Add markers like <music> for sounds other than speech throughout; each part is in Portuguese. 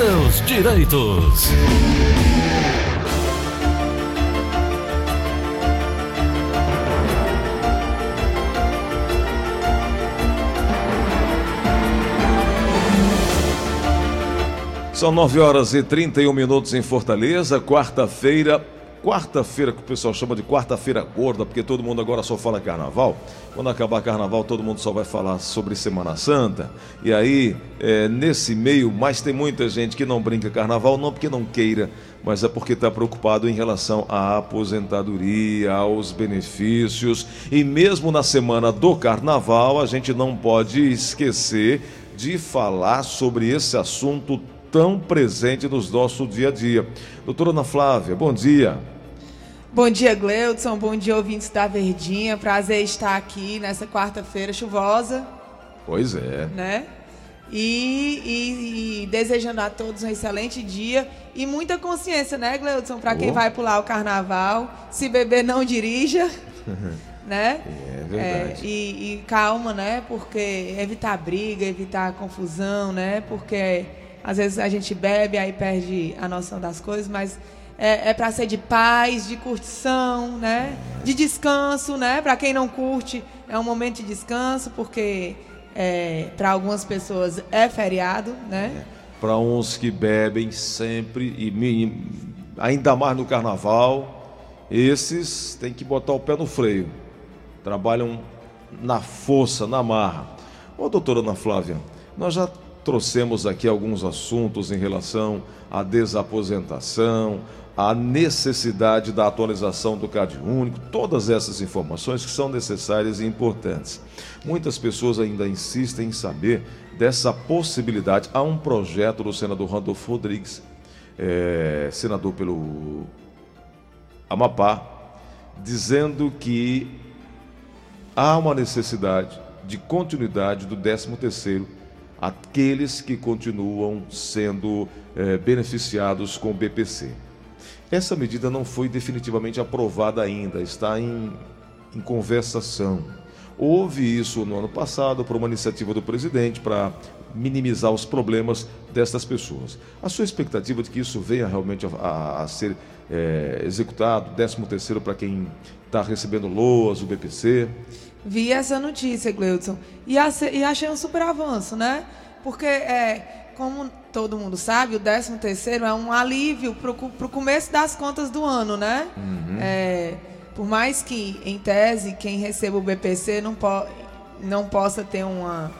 seus direitos. São 9 horas e 31 minutos em Fortaleza, quarta-feira. Quarta-feira, que o pessoal chama de quarta-feira gorda, porque todo mundo agora só fala carnaval. Quando acabar carnaval, todo mundo só vai falar sobre Semana Santa. E aí, é, nesse meio, mas tem muita gente que não brinca carnaval, não porque não queira, mas é porque está preocupado em relação à aposentadoria, aos benefícios. E mesmo na semana do carnaval, a gente não pode esquecer de falar sobre esse assunto tão presente nos nosso dia a dia. Doutora Ana Flávia, bom dia. Bom dia, Gleudson. Bom dia, ouvintes da Verdinha. Prazer estar aqui nessa quarta-feira chuvosa. Pois é. Né? E, e, e, desejando a todos um excelente dia e muita consciência, né, Gleudson? Para quem vai pular o carnaval. Se beber, não dirija. <laughs> né? É verdade. É, e, e calma, né? Porque evitar briga, evitar confusão, né? Porque às vezes a gente bebe, aí perde a noção das coisas, mas é, é para ser de paz, de curtição, né? De descanso, né? Para quem não curte, é um momento de descanso, porque é, para algumas pessoas é feriado, né? É. Para uns que bebem sempre e ainda mais no carnaval, esses têm que botar o pé no freio. Trabalham na força, na marra. Ô, doutora Ana Flávia, nós já trouxemos aqui alguns assuntos em relação à desaposentação, à necessidade da atualização do CAD único, todas essas informações que são necessárias e importantes. Muitas pessoas ainda insistem em saber dessa possibilidade. Há um projeto do senador Randolfo Rodrigues, é, senador pelo Amapá, dizendo que há uma necessidade de continuidade do 13º aqueles que continuam sendo é, beneficiados com o BPC. Essa medida não foi definitivamente aprovada ainda, está em, em conversação. Houve isso no ano passado por uma iniciativa do presidente para minimizar os problemas destas pessoas. A sua expectativa de que isso venha realmente a, a, a ser é, executado, 13 terceiro para quem está recebendo LOAS, o BPC? Vi essa notícia, Gleudson, e, e achei um super avanço, né? Porque, é, como todo mundo sabe, o 13 terceiro é um alívio para o começo das contas do ano, né? Uhum. É, por mais que, em tese, quem receba o BPC não, po não possa ter uma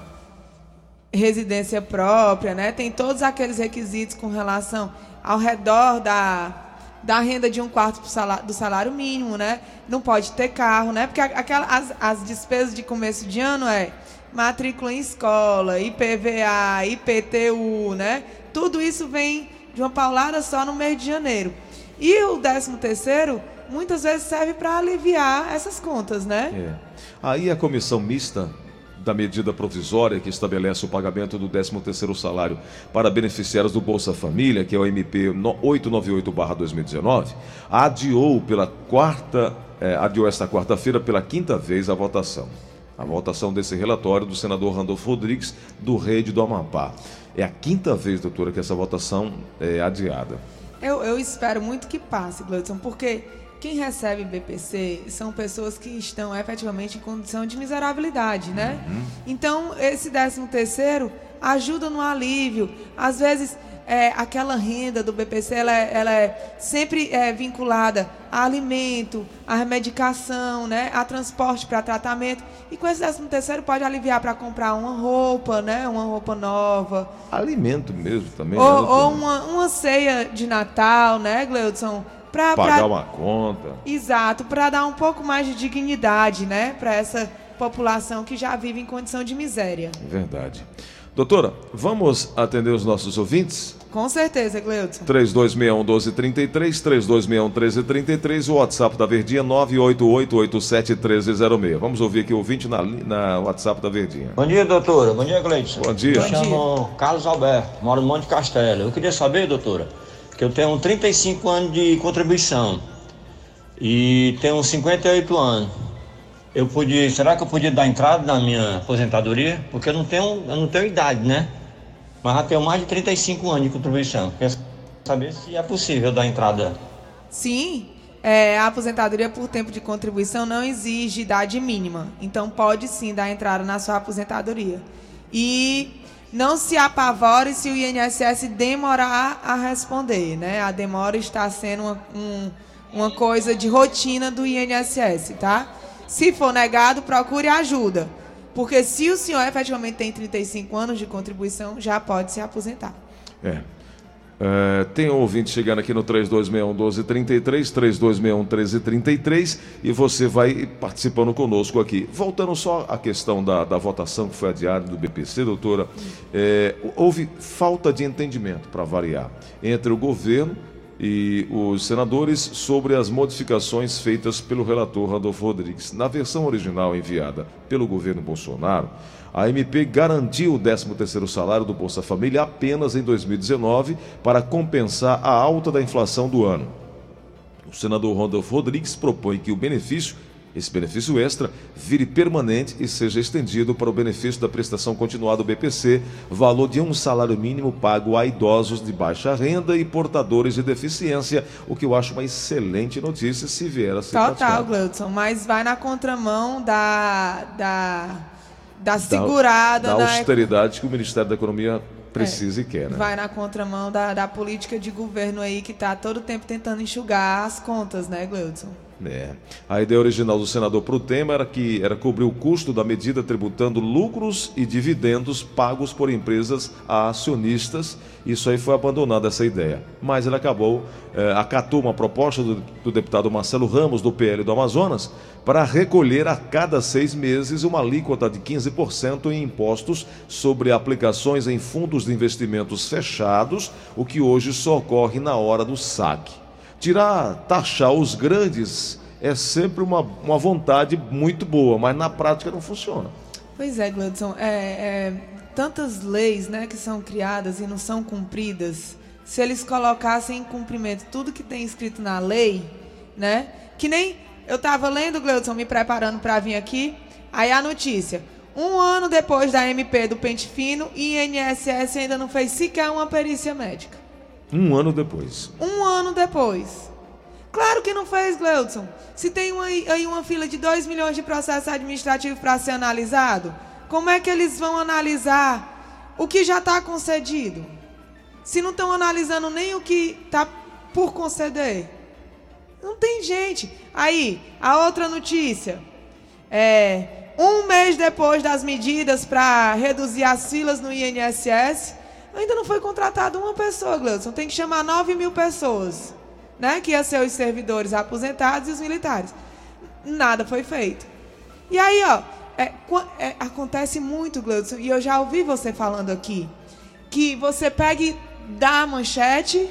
residência própria, né? Tem todos aqueles requisitos com relação ao redor da da renda de um quarto do salário mínimo, né? Não pode ter carro, né? Porque aquela, as, as despesas de começo de ano é matrícula em escola, IPVA, IPTU, né? Tudo isso vem de uma paulada só no mês de janeiro. E o 13 terceiro muitas vezes serve para aliviar essas contas, né? É. Aí a comissão mista da medida provisória que estabelece o pagamento do 13º salário para beneficiários do Bolsa Família, que é o MP 898/2019, adiou pela quarta, eh, adiou esta quarta-feira pela quinta vez a votação. A votação desse relatório do senador Randolfo Rodrigues, do Rede do Amapá. É a quinta vez, doutora, que essa votação é adiada. Eu, eu espero muito que passe, Gleudson, porque quem recebe BPC são pessoas que estão efetivamente em condição de miserabilidade, né? Uhum. Então, esse 13 terceiro ajuda no alívio. Às vezes, é, aquela renda do BPC, ela, é, ela é sempre é, vinculada a alimento, a medicação, né? A transporte para tratamento. E com esse 13 terceiro pode aliviar para comprar uma roupa, né? Uma roupa nova. Alimento mesmo também. Ou, né, ou uma, uma ceia de Natal, né, Gleudson? Pra, Pagar pra... uma conta. Exato, para dar um pouco mais de dignidade, né, para essa população que já vive em condição de miséria. Verdade. Doutora, vamos atender os nossos ouvintes? Com certeza, Gleudson. 3261-1233, 3261-1333, o WhatsApp da Verdinha, 988-87-1306. Vamos ouvir aqui o ouvinte na, na WhatsApp da Verdinha. Bom dia, doutora. Bom dia, Gleudson. Bom dia. Me chamo Carlos Alberto, moro no Monte Castelo. Eu queria saber, doutora, que eu tenho 35 anos de contribuição e tenho 58 anos. Eu podia, será que eu podia dar entrada na minha aposentadoria? Porque eu não tenho, eu não tenho idade, né? mas já tenho mais de 35 anos de contribuição. Quer saber se é possível dar entrada? Sim, é, a aposentadoria por tempo de contribuição não exige idade mínima. Então pode sim dar entrada na sua aposentadoria. E não se apavore se o INSS demorar a responder, né? A demora está sendo uma, um, uma coisa de rotina do INSS, tá? Se for negado, procure ajuda. Porque se o senhor efetivamente tem 35 anos de contribuição, já pode se aposentar. É. É, tem um ouvinte chegando aqui no 3261-1233, 3261-1333, e você vai participando conosco aqui. Voltando só à questão da, da votação que foi adiada do BPC, doutora, é, houve falta de entendimento, para variar, entre o governo e os senadores sobre as modificações feitas pelo relator Randolfo Rodrigues. Na versão original enviada pelo governo Bolsonaro, a MP garantiu o 13º salário do Bolsa Família apenas em 2019 para compensar a alta da inflação do ano. O senador Randolfo Rodrigues propõe que o benefício, esse benefício extra, vire permanente e seja estendido para o benefício da prestação continuada do BPC, valor de um salário mínimo pago a idosos de baixa renda e portadores de deficiência, o que eu acho uma excelente notícia se vier a ser Total. Gleudson, mas vai na contramão da, da, da segurada. da, na- da austeridade que o Ministério da Economia precisa e quer, né? Vai na contramão da, da política de governo aí que está todo tempo tentando enxugar as contas, né, Gleudson? É. A ideia original do senador para o tema era que era cobrir o custo da medida tributando lucros e dividendos pagos por empresas a acionistas. Isso aí foi abandonada essa ideia. Mas ele acabou, eh, acatou uma proposta do, do deputado Marcelo Ramos, do PL do Amazonas, para recolher a cada seis meses uma alíquota de 15% em impostos sobre aplicações em fundos de investimentos fechados, o que hoje só ocorre na hora do saque. Tirar, taxar os grandes é sempre uma, uma vontade muito boa, mas na prática não funciona. Pois é, Gleudson, é, é, tantas leis né, que são criadas e não são cumpridas, se eles colocassem em cumprimento tudo que tem escrito na lei, né? Que nem eu estava lendo, Gleudson, me preparando para vir aqui, aí a notícia. Um ano depois da MP do Pente Fino, INSS ainda não fez sequer uma perícia médica. Um ano depois. Um ano depois. Claro que não fez, Gleudson. Se tem aí uma fila de 2 milhões de processos administrativos para ser analisado, como é que eles vão analisar o que já está concedido? Se não estão analisando nem o que está por conceder. Não tem gente. Aí, a outra notícia. É, um mês depois das medidas para reduzir as filas no INSS, ainda não foi contratada uma pessoa, Gleudson. Tem que chamar 9 mil pessoas, né? Que ia ser os servidores aposentados e os militares. Nada foi feito. E aí, ó, é, é, acontece muito, Gleudson, e eu já ouvi você falando aqui, que você pega e dá a manchete,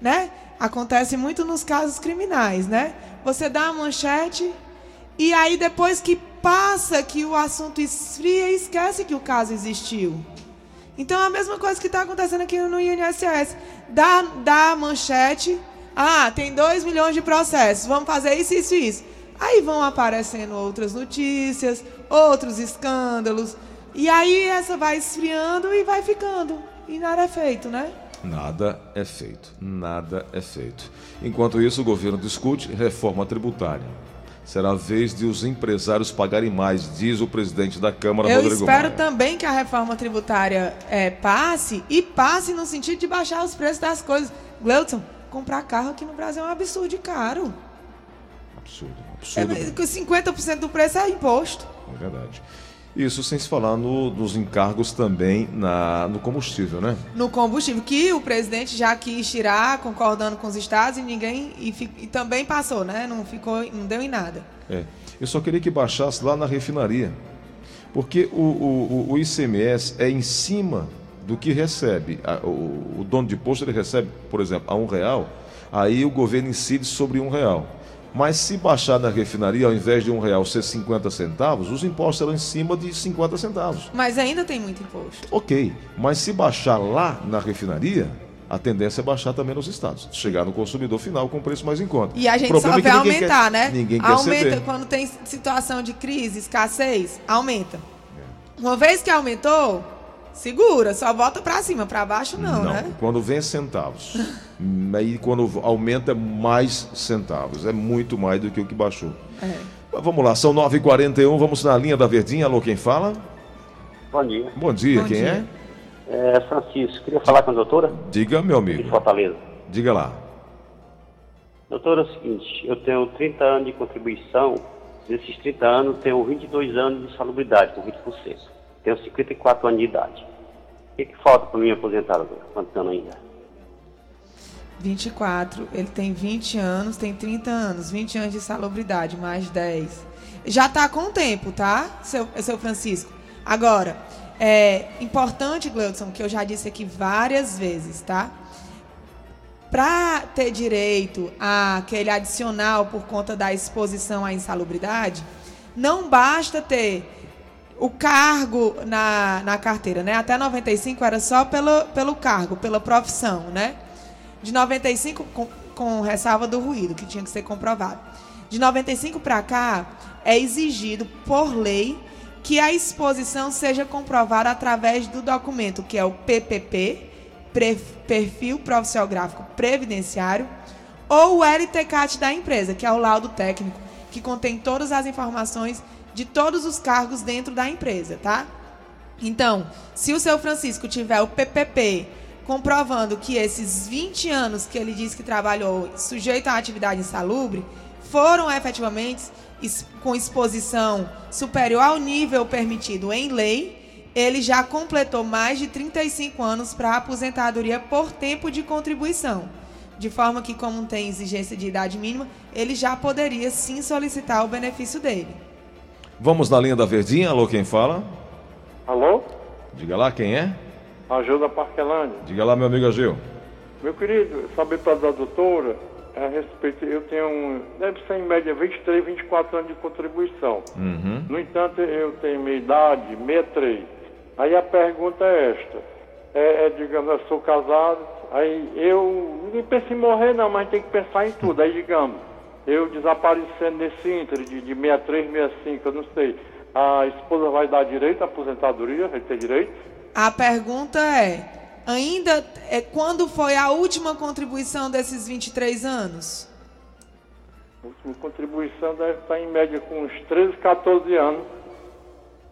né? Acontece muito nos casos criminais, né? Você dá a manchete e aí depois que passa que o assunto esfria, esquece que o caso existiu. Então é a mesma coisa que está acontecendo aqui no INSS. Dá, dá manchete. Ah, tem 2 milhões de processos. Vamos fazer isso, isso e isso. Aí vão aparecendo outras notícias, outros escândalos. E aí essa vai esfriando e vai ficando. E nada é feito, né? Nada é feito. Nada é feito. Enquanto isso, o governo discute reforma tributária. Será a vez de os empresários pagarem mais, diz o presidente da Câmara, Eu Rodrigo espero Maia. também que a reforma tributária é, passe e passe no sentido de baixar os preços das coisas. Gleudson, comprar carro aqui no Brasil é um absurdo de caro. Absurdo, É, absurdo. com 50% do preço é imposto. É verdade. Isso sem se falar no- nos encargos também na, no combustível, né? No combustível, que o presidente já quis tirar, concordando com os estados, e ninguém. E, e também passou, né? Não ficou, não deu em nada. É. Eu só queria que baixasse lá na refinaria. Porque o, o, o- ICMS é em cima do que recebe. O, o dono de posto ele recebe, por exemplo, a um real, aí o governo incide sobre um real. Mas se baixar na refinaria, ao invés de um real ser 50 centavos, os impostos serão em cima de 50 centavos. Mas ainda tem muito imposto. Ok, mas se baixar lá na refinaria, a tendência é baixar também nos estados. Chegar no consumidor final com preço mais em conta. E a gente só é vê ninguém aumentar, quer- né? Ninguém quer aumenta ceder. quando tem situação de crise, escassez, aumenta. Uma vez que aumentou, segura, só volta para cima, para baixo não, não, né? quando vem centavos. <laughs> Aí quando aumenta mais centavos. É muito mais do que o que baixou. É. Mas vamos lá, são 9h41, vamos na linha da Verdinha. Alô, quem fala? Bom dia. Bom dia, Bom quem dia. é? É, Francisco, queria falar com a doutora Diga, meu de amigo. Fortaleza. Diga lá. Doutora, é o seguinte, eu tenho 30 anos de contribuição, desses 30 anos tenho 22 anos de salubridade, com 20%. Tenho 54 anos de idade. O que, que falta para me aposentar, doutora? Quantos anos ainda? 24, ele tem 20 anos, tem 30 anos, 20 anos de salubridade, mais 10. Já tá com o tempo, tá, seu, seu Francisco? Agora, é importante, Gleudson, que eu já disse aqui várias vezes, tá? Para ter direito àquele adicional por conta da exposição à insalubridade, não basta ter o cargo na, na carteira, né? Até 95 era só pelo, pelo cargo, pela profissão, né? De 95, com, com ressalva do ruído, que tinha que ser comprovado. De 95 para cá, é exigido por lei que a exposição seja comprovada através do documento que é o PPP, Perfil Profissional Gráfico Previdenciário, ou o LTCAT da empresa, que é o laudo técnico, que contém todas as informações de todos os cargos dentro da empresa, tá? Então, se o seu Francisco tiver o PPP comprovando que esses 20 anos que ele disse que trabalhou sujeito à atividade insalubre foram efetivamente com exposição superior ao nível permitido em lei, ele já completou mais de 35 anos para aposentadoria por tempo de contribuição. De forma que, como tem exigência de idade mínima, ele já poderia sim solicitar o benefício dele. Vamos na linha da Verdinha. Alô, quem fala? Alô? Diga lá, quem é? Ajuda Parquelândia. Diga lá, meu amigo Agil. Meu querido, saber para da doutora a respeito, eu tenho, um, deve ser em média 23, 24 anos de contribuição. Uhum. No entanto, eu tenho minha idade, 63. Aí a pergunta é esta. É, é, digamos, eu sou casado, aí eu, ninguém pensa em morrer não, mas tem que pensar em tudo. Aí, digamos, eu desaparecendo nesse íntere de, de 63, 65, eu não sei. A esposa vai dar direito à aposentadoria, vai ter direito? A pergunta é: ainda é quando foi a última contribuição desses 23 anos? A última contribuição deve estar em média com uns 13, 14 anos.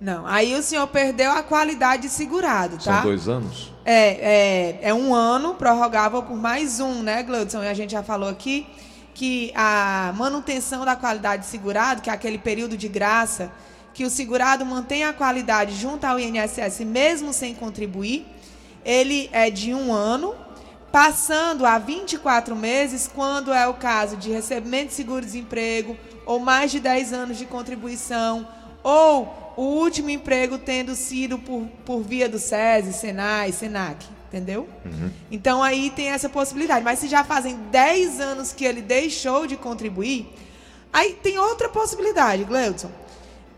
Não. Aí o senhor perdeu a qualidade de segurado, São tá? dois anos? É, é, é um ano, prorrogável por mais um, né, Gleudson? E a gente já falou aqui que a manutenção da qualidade de segurado, que é aquele período de graça, que o segurado mantém a qualidade junto ao INSS mesmo sem contribuir, ele é de um ano, passando a 24 meses, quando é o caso de recebimento de seguro-desemprego, ou mais de 10 anos de contribuição, ou o último emprego tendo sido por, por via do SESI, Senai, Senac, entendeu? Então aí tem essa possibilidade. Mas se já fazem 10 anos que ele deixou de contribuir, aí tem outra possibilidade, Gleudson.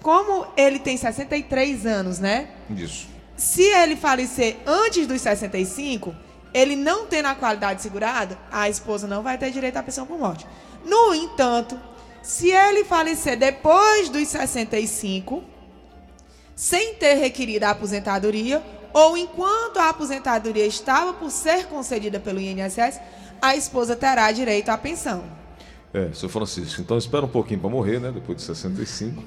Como ele tem 63 anos, né? Isso. Se ele falecer antes dos 65, ele não tendo a qualidade segurada, a esposa não vai ter direito à pensão por morte. No entanto, se ele falecer depois dos 65, sem ter requerido a aposentadoria, ou enquanto a aposentadoria estava por ser concedida pelo INSS, a esposa terá direito à pensão. É, seu Francisco, então espera um pouquinho para morrer, né? Depois de 65.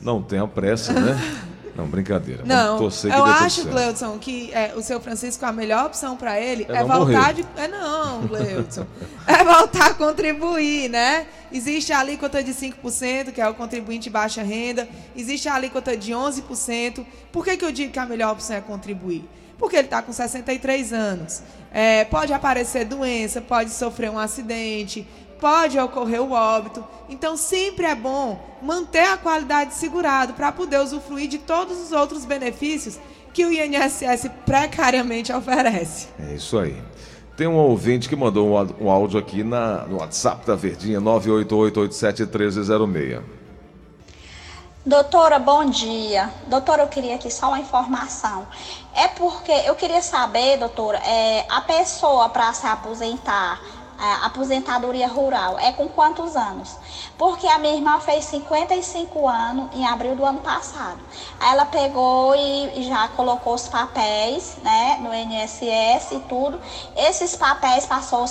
Não tenha pressa, né? <laughs> Não, brincadeira. Vamos Não, torcer eu acho. Gleudson, que é, o seu Francisco, a melhor opção para ele É é, voltar morrer. de. É não, Gleudson. é voltar a contribuir, né? Existe a alíquota de 5%, que é o contribuinte de baixa renda. Existe a alíquota de 11%. Por que, que eu digo que a melhor opção é contribuir? Porque ele está com 63 anos. É, pode aparecer doença, pode sofrer um acidente, pode ocorrer o óbito. Então, sempre é bom manter a qualidade segurado para poder usufruir de todos os outros benefícios que o INSS precariamente oferece. É isso aí. Tem um ouvinte que mandou um um áudio aqui na, no WhatsApp da Verdinha, 988871306. Doutora, bom dia. Doutora, eu queria aqui só uma informação. É porque eu queria saber, doutora, é, a pessoa para se aposentar, a aposentadoria rural é com quantos anos? Porque a minha irmã fez 55 anos em abril do ano passado. Aí ela pegou e já colocou os papéis, né, no INSS e tudo. Esses papéis passou,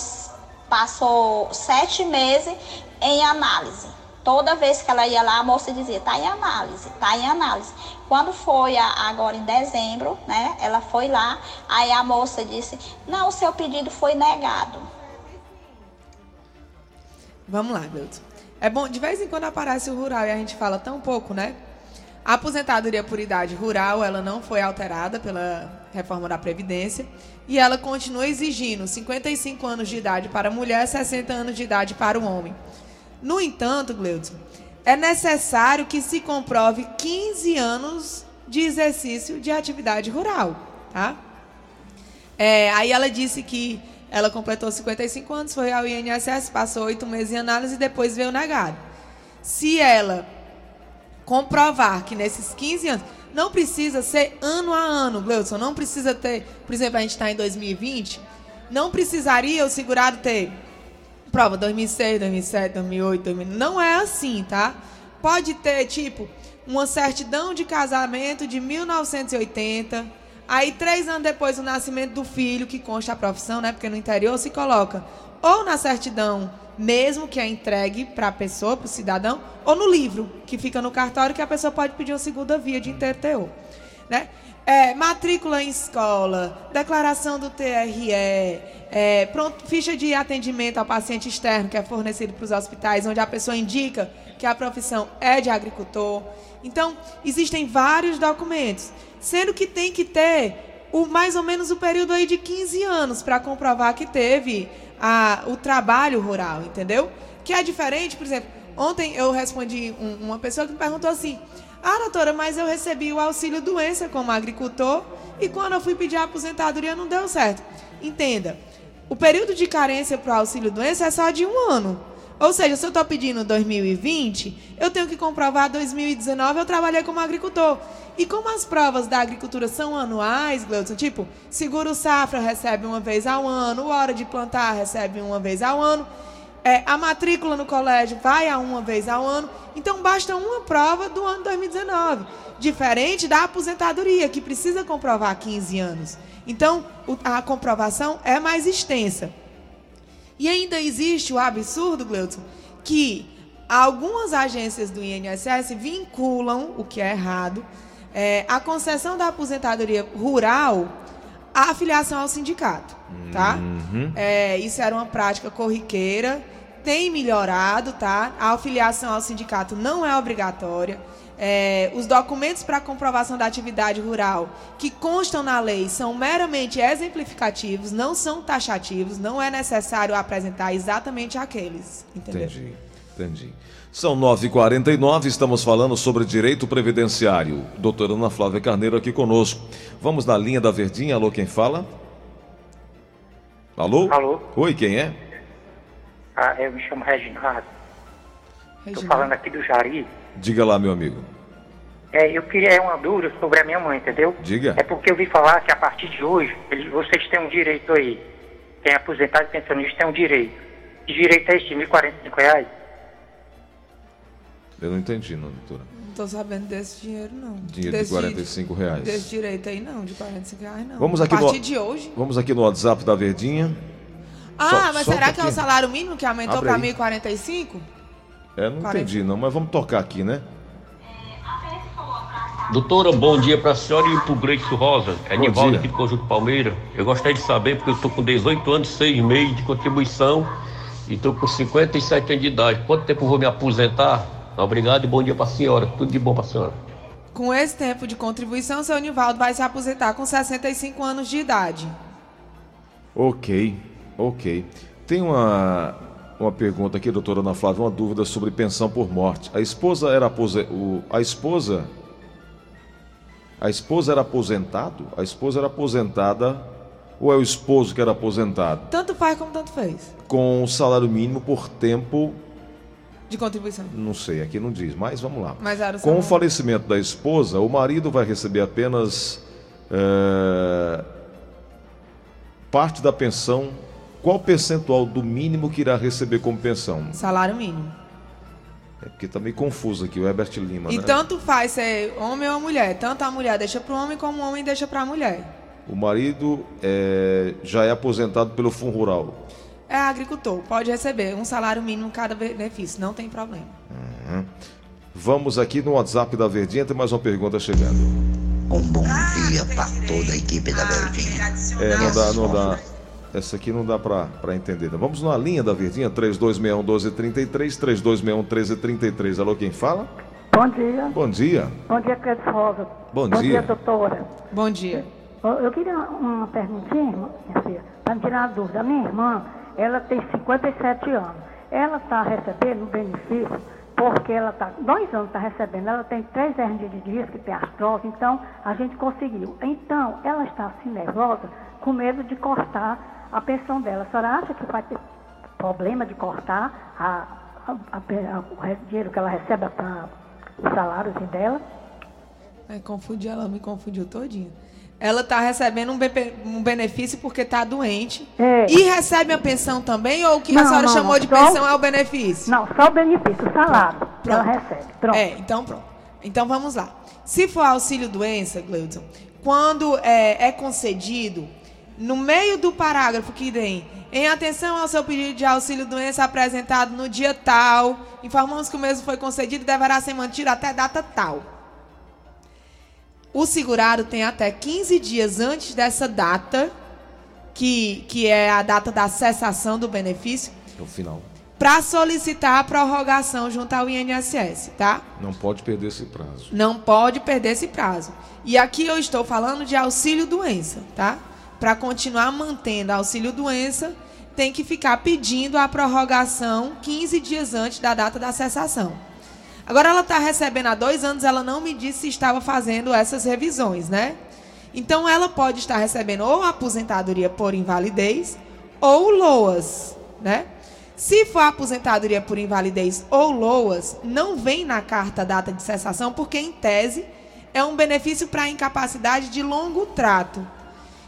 passou sete meses em análise. Toda vez que ela ia lá, a moça dizia, tá em análise, tá em análise. Quando foi a, agora em dezembro, né, ela foi lá, aí a moça disse, não, o seu pedido foi negado. Vamos lá, Milton. É bom, de vez em quando aparece o rural e a gente fala tão pouco, né? A aposentadoria por idade rural, ela não foi alterada pela reforma da Previdência e ela continua exigindo 55 anos de idade para a mulher, 60 anos de idade para o homem. No entanto, Gleudson, é necessário que se comprove 15 anos de exercício de atividade rural, tá? É, aí ela disse que ela completou 55 anos, foi ao INSS, passou oito meses em análise e depois veio negado. Se ela comprovar que nesses 15 anos, não precisa ser ano a ano, Gleudson, não precisa ter, por exemplo, a gente está em 2020, não precisaria o segurado ter prova 2006, 2007, 2008, 2009, não é assim, tá? Pode ter, tipo, uma certidão de casamento de 1980, Aí, três anos depois do nascimento do filho, que consta a profissão, né? Porque no interior se coloca ou na certidão, mesmo que é entregue para a pessoa, para o cidadão, ou no livro, que fica no cartório, que a pessoa pode pedir uma segunda via de interteor. Né? É, matrícula em escola, declaração do TRE, é, pronto, ficha de atendimento ao paciente externo que é fornecido para os hospitais, onde a pessoa indica que a profissão é de agricultor. Então, existem vários documentos sendo que tem que ter o, mais ou menos o período aí de 15 anos para comprovar que teve a, o trabalho rural, entendeu? Que é diferente, por exemplo, ontem eu respondi um, uma pessoa que me perguntou assim: Ah, doutora, mas eu recebi o auxílio doença como agricultor e quando eu fui pedir a aposentadoria não deu certo. Entenda, o período de carência para o auxílio doença é só de um ano. Ou seja, se eu estou pedindo 2020, eu tenho que comprovar 2019 eu trabalhei como agricultor. E como as provas da agricultura são anuais, Gleudson, tipo, seguro safra recebe uma vez ao ano, hora de plantar recebe uma vez ao ano, é, a matrícula no colégio vai a uma vez ao ano, então basta uma prova do ano 2019. Diferente da aposentadoria, que precisa comprovar 15 anos. Então, a comprovação é mais extensa. E ainda existe o absurdo, Gleudson, que algumas agências do INSS vinculam, o que é errado, é, a concessão da aposentadoria rural à afiliação ao sindicato, tá? Uhum. É, isso era uma prática corriqueira, tem melhorado, tá? A afiliação ao sindicato não é obrigatória. É, os documentos para comprovação da atividade rural que constam na lei são meramente exemplificativos, não são taxativos, não é necessário apresentar exatamente aqueles. Entendeu? Entendi, entendi. São 9h49, estamos falando sobre direito previdenciário. Doutora Ana Flávia Carneiro aqui conosco. Vamos na linha da Verdinha. Alô, quem fala? Alô? Alô? Oi, quem é? Ah, eu me chamo Reginaldo. Estou falando aqui do Jari. Diga lá, meu amigo. É, eu queria uma dúvida sobre a minha mãe, entendeu? Diga. É porque eu vi falar que a partir de hoje, eles, vocês têm um direito aí. Quem é aposentado e pensionista tem um direito. Que direito é esse 1.045 reais? Eu não entendi, não, doutora. Não tô sabendo desse dinheiro, não. Dinheiro desse, de 45 reais. Desse direito aí, não. De 45 reais, não. Vamos aqui a partir no, de hoje. Vamos aqui no WhatsApp da Verdinha. Ah, Sol- mas será que é aqui. o salário mínimo que aumentou para aí. 1.045? É, não 40. entendi não, mas vamos tocar aqui, né? Doutora, bom dia para a senhora e para o Gleice Rosa. É Bom Nivaldo dia. aqui do Conjunto Palmeira. Eu gostaria de saber, porque eu estou com 18 anos e 6 meses de contribuição e estou com 57 anos de idade. Quanto tempo eu vou me aposentar? Obrigado e bom dia para a senhora. Tudo de bom para a senhora. Com esse tempo de contribuição, seu Nivaldo vai se aposentar com 65 anos de idade. Ok, ok. Tem uma, uma pergunta aqui, doutora Ana Flávia, uma dúvida sobre pensão por morte. A esposa era apose... o, a esposa a esposa era aposentado? A esposa era aposentada ou é o esposo que era aposentado? Tanto faz como tanto fez. Com o salário mínimo por tempo, De contribuição. não sei, aqui não diz, mas vamos lá. Mas Com o falecimento da esposa, o marido vai receber apenas eh, parte da pensão qual percentual do mínimo que irá receber como pensão? Salário mínimo. É porque tá meio confuso aqui o Herbert Lima, E né? tanto faz ser homem ou mulher. Tanto a mulher deixa para o homem como o homem deixa para a mulher. O marido é, já é aposentado pelo Fundo Rural. É agricultor, pode receber um salário mínimo cada benefício, não tem problema. Uhum. Vamos aqui no WhatsApp da Verdinha, tem mais uma pergunta chegando. Um bom dia para toda a equipe da Verdinha. É, não dá, não dá. Essa aqui não dá pra, pra entender. Vamos na linha da Verdinha, 3261 1233, 3261 1333. Alô, quem fala? Bom dia. Bom dia. Bom dia, Cleiton Rosa. Bom Bom dia. dia, doutora. Bom dia. Eu, eu queria uma perguntinha, minha filha, para me tirar a dúvida. A minha irmã, ela tem 57 anos. Ela está recebendo benefício porque ela está, dois anos está recebendo, ela tem três hernias de disco, tem artrose, então a gente conseguiu. Então, ela está assim nervosa, com medo de cortar a pensão dela. A senhora acha que vai ter problema de cortar a, a, a, o dinheiro que ela recebe para o salário assim, dela? É, confundi, ela me confundiu todinha. Ela está recebendo um, be- um benefício porque está doente. É. E recebe a pensão também? Ou o que a Não, senhora não, chamou não, de só- pensão é o benefício? Não, só o benefício, o salário que ela recebe. Pronto. É, então pronto. Então vamos lá. Se for auxílio doença, Gleudson, quando é, é concedido, no meio do parágrafo que tem, em atenção ao seu pedido de auxílio doença apresentado no dia tal, informamos que o mesmo foi concedido e deverá ser mantido até data tal. O segurado tem até 15 dias antes dessa data, que, que é a data da cessação do benefício, É o final. para solicitar a prorrogação junto ao INSS, tá? Não pode perder esse prazo. Não pode perder esse prazo. E aqui eu estou falando de auxílio doença, tá? Para continuar mantendo auxílio doença, tem que ficar pedindo a prorrogação 15 dias antes da data da cessação. Agora ela está recebendo há dois anos, ela não me disse se estava fazendo essas revisões, né? Então ela pode estar recebendo ou aposentadoria por invalidez ou LOAS, né? Se for aposentadoria por invalidez ou LOAS, não vem na carta data de cessação, porque em tese é um benefício para incapacidade de longo trato.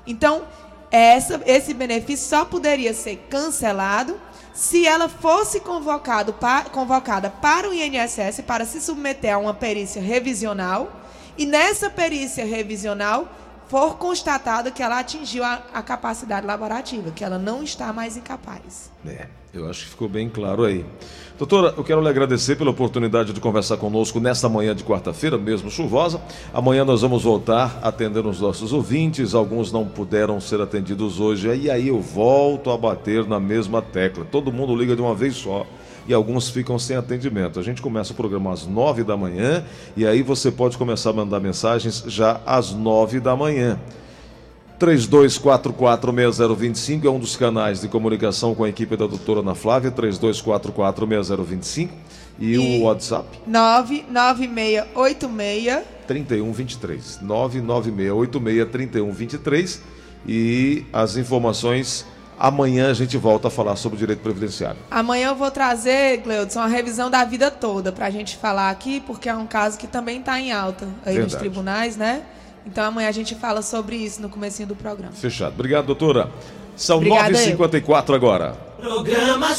Então, essa, esse benefício só poderia ser cancelado se ela fosse convocado pa- convocada para o INSS para se submeter a uma perícia revisional e nessa perícia revisional for constatado que ela atingiu a, a capacidade laborativa, que ela não está mais incapaz. É, eu acho que ficou bem claro aí. Doutora, eu quero lhe agradecer pela oportunidade de conversar conosco nesta manhã de quarta-feira, mesmo chuvosa. Amanhã nós vamos voltar atendendo os nossos ouvintes. Alguns não puderam ser atendidos hoje. E aí eu volto a bater na mesma tecla. Todo mundo liga de uma vez só. E alguns ficam sem atendimento. A gente começa o programa às nove da manhã. E aí você pode começar a mandar mensagens já às nove da manhã. 32446025 é um dos canais de comunicação com a equipe da doutora Ana Flávia, 32446025 e, o WhatsApp 99686 3123 996863123 e as informações amanhã a gente volta a falar sobre o direito previdenciário. Amanhã eu vou trazer, Gleudson, a revisão da vida toda para a gente falar aqui, porque é um caso que também está em alta aí nos Verdade. tribunais, né? Então amanhã a gente fala sobre isso no comecinho do programa. Fechado. Obrigado, doutora. São Obrigada, eu. 9h54 agora. Programa